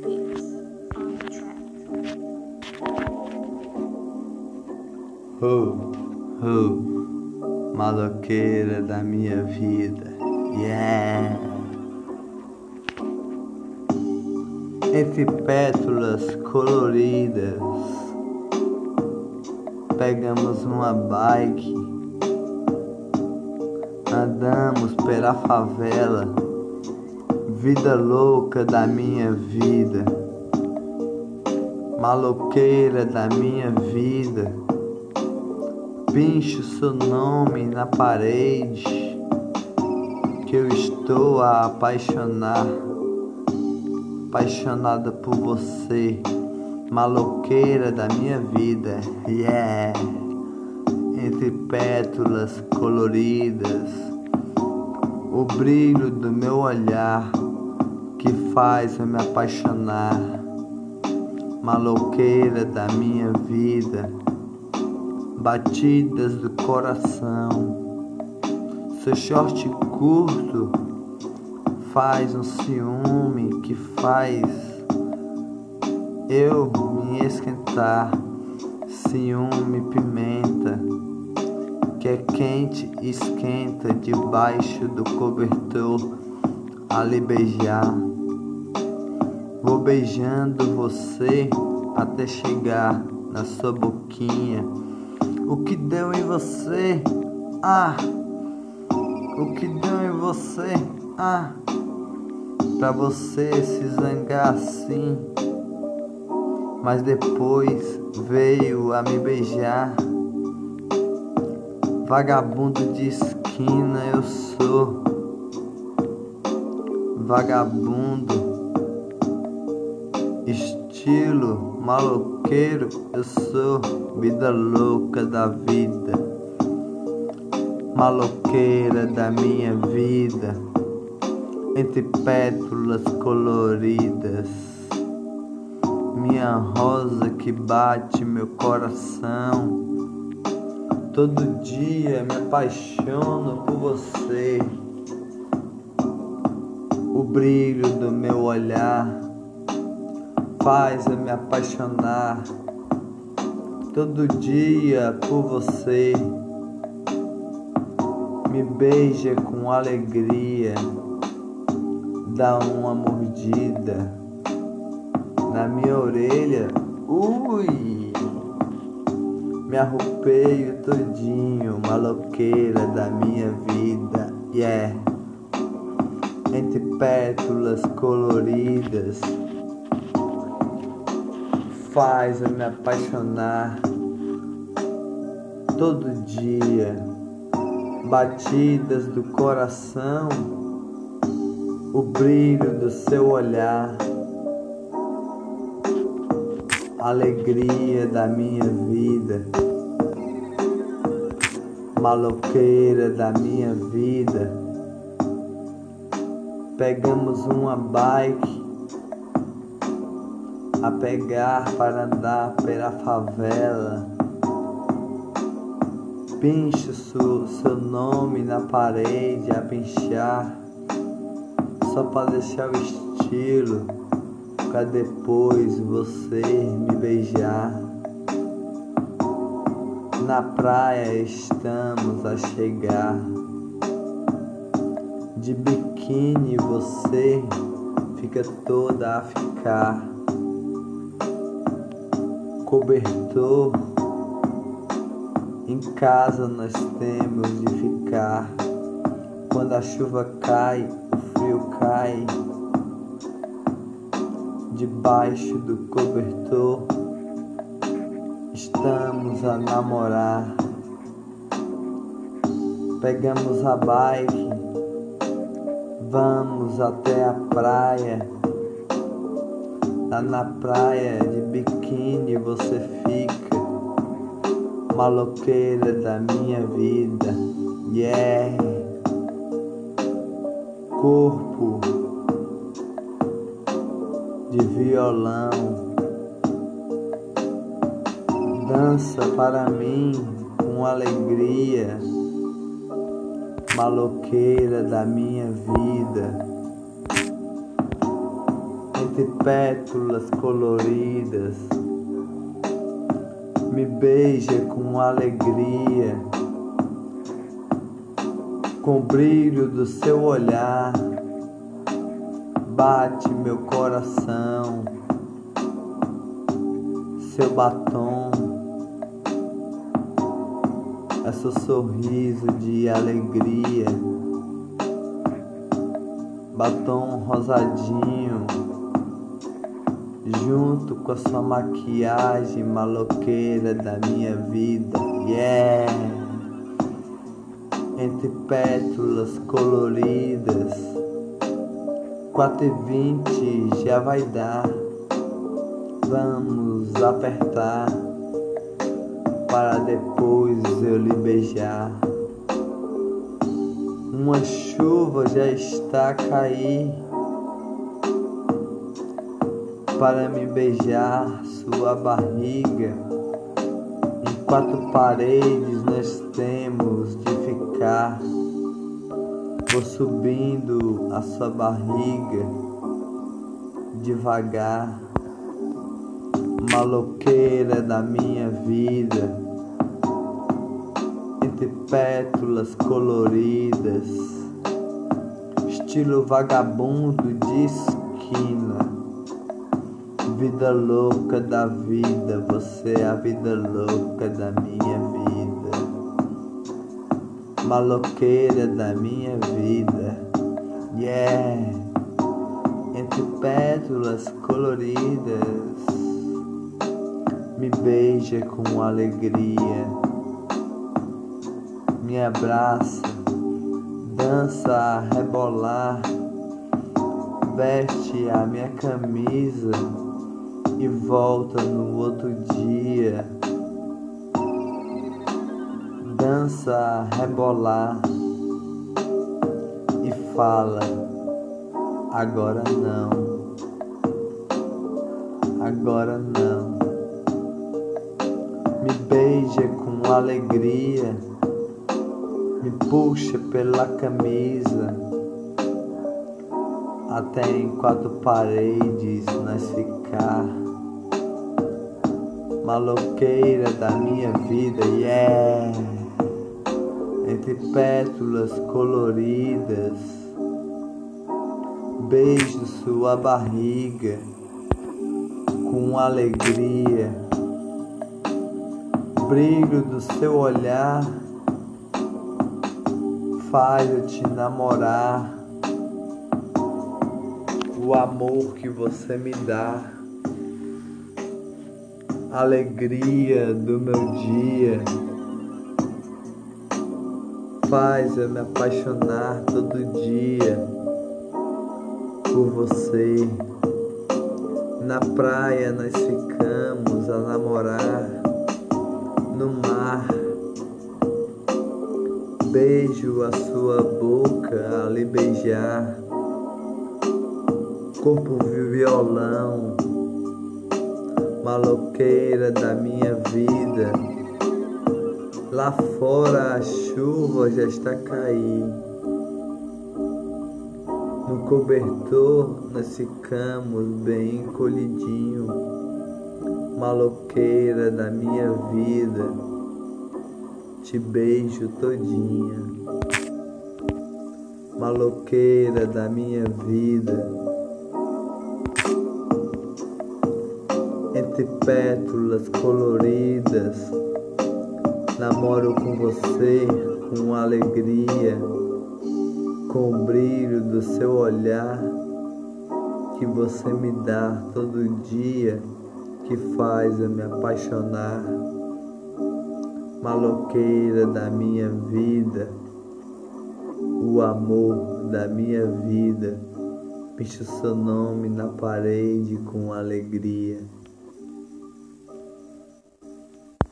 beats. Oh, oh, maloqueira da minha vida, yeah. Entre pétalas coloridas, pegamos uma bike, andamos pela favela, vida louca da minha vida, maloqueira da minha vida. Pincho seu nome na parede que eu estou a apaixonar, apaixonada por você, maloqueira da minha vida, yeah. Entre pétalas coloridas, o brilho do meu olhar que faz eu me apaixonar, maloqueira da minha vida batidas do coração. Seu short curto faz um ciúme que faz eu me esquentar. Ciúme pimenta que é quente e esquenta debaixo do cobertor a beijar. Vou beijando você até chegar na sua boquinha o que deu em você? Ah, o que deu em você? Ah, pra você se zangar assim. Mas depois veio a me beijar. Vagabundo de esquina eu sou. Vagabundo, estilo maloqueiro eu sou vida louca da vida, maloqueira da minha vida, entre pétalas coloridas, minha rosa que bate meu coração. Todo dia me apaixono por você, o brilho do meu olhar faz eu me apaixonar todo dia por você. Me beija com alegria, dá uma mordida na minha orelha. Ui! Me arrupeio todinho, maloqueira da minha vida. Yeah! Entre pétalas coloridas faz eu me apaixonar todo dia, batidas do coração, o brilho do seu olhar, alegria da minha vida, maloqueira da minha vida. Pegamos uma bike a pegar para andar pela favela. Pinche seu, seu nome na parede a pinchar, só para deixar o estilo, para depois você me beijar. Na praia estamos a chegar, de biquíni você fica toda a ficar cobertor. Em casa nós temos de ficar. Quando a chuva cai, o frio cai. Debaixo do cobertor, estamos a namorar. Pegamos a bike, vamos até a praia Lá na praia de biquíni você fica Maloqueira da minha vida. Yeah. Corpo de violão. Dança para mim com alegria Maloqueira da minha vida entre pétalas coloridas. Me beija com alegria, com o brilho do seu olhar. Bate meu coração, seu batom, é seu sorriso de alegria batom rosadinho, junto com a sua maquiagem maloqueira da minha vida. Yeah! Entre pétalas coloridas, quatro e vinte já vai dar. Vamos apertar para depois eu lhe beijar. Uma chuva já está a cair para me beijar sua barriga. Em quatro paredes nós temos de ficar. Vou subindo a sua barriga devagar, maloqueira da minha vida entre pétalas coloridas, estilo vagabundo de esquina. Vida louca da vida, você é a vida louca da minha vida. Maloqueira da minha vida, yeah. Entre pétalas coloridas, me beija com alegria me abraça, dança a rebolar, veste a minha camisa e volta no outro dia. Dança rebolar e fala: agora não, agora não. Me beija com alegria me puxa pela camisa até em quatro paredes nós ficar maloqueira da minha vida yeah. Entre pétalas coloridas beijo sua barriga com alegria. Brilho do seu olhar eu te namorar. O amor que você me dá, alegria do meu dia, faz eu me apaixonar todo dia por você. Na praia nós ficamos a namorar, no mar Beijo a sua boca a lhe beijar, corpo violão, maloqueira da minha vida. Lá fora a chuva já está caindo. No cobertor nós ficamos bem encolhidinho, maloqueira da minha vida te beijo todinha, maloqueira da minha vida. Entre pétalas coloridas, namoro com você com alegria, com o brilho do seu olhar que você me dá todo dia, que faz eu me apaixonar. Maloqueira da minha vida, o amor da minha vida, picho seu nome na parede com alegria.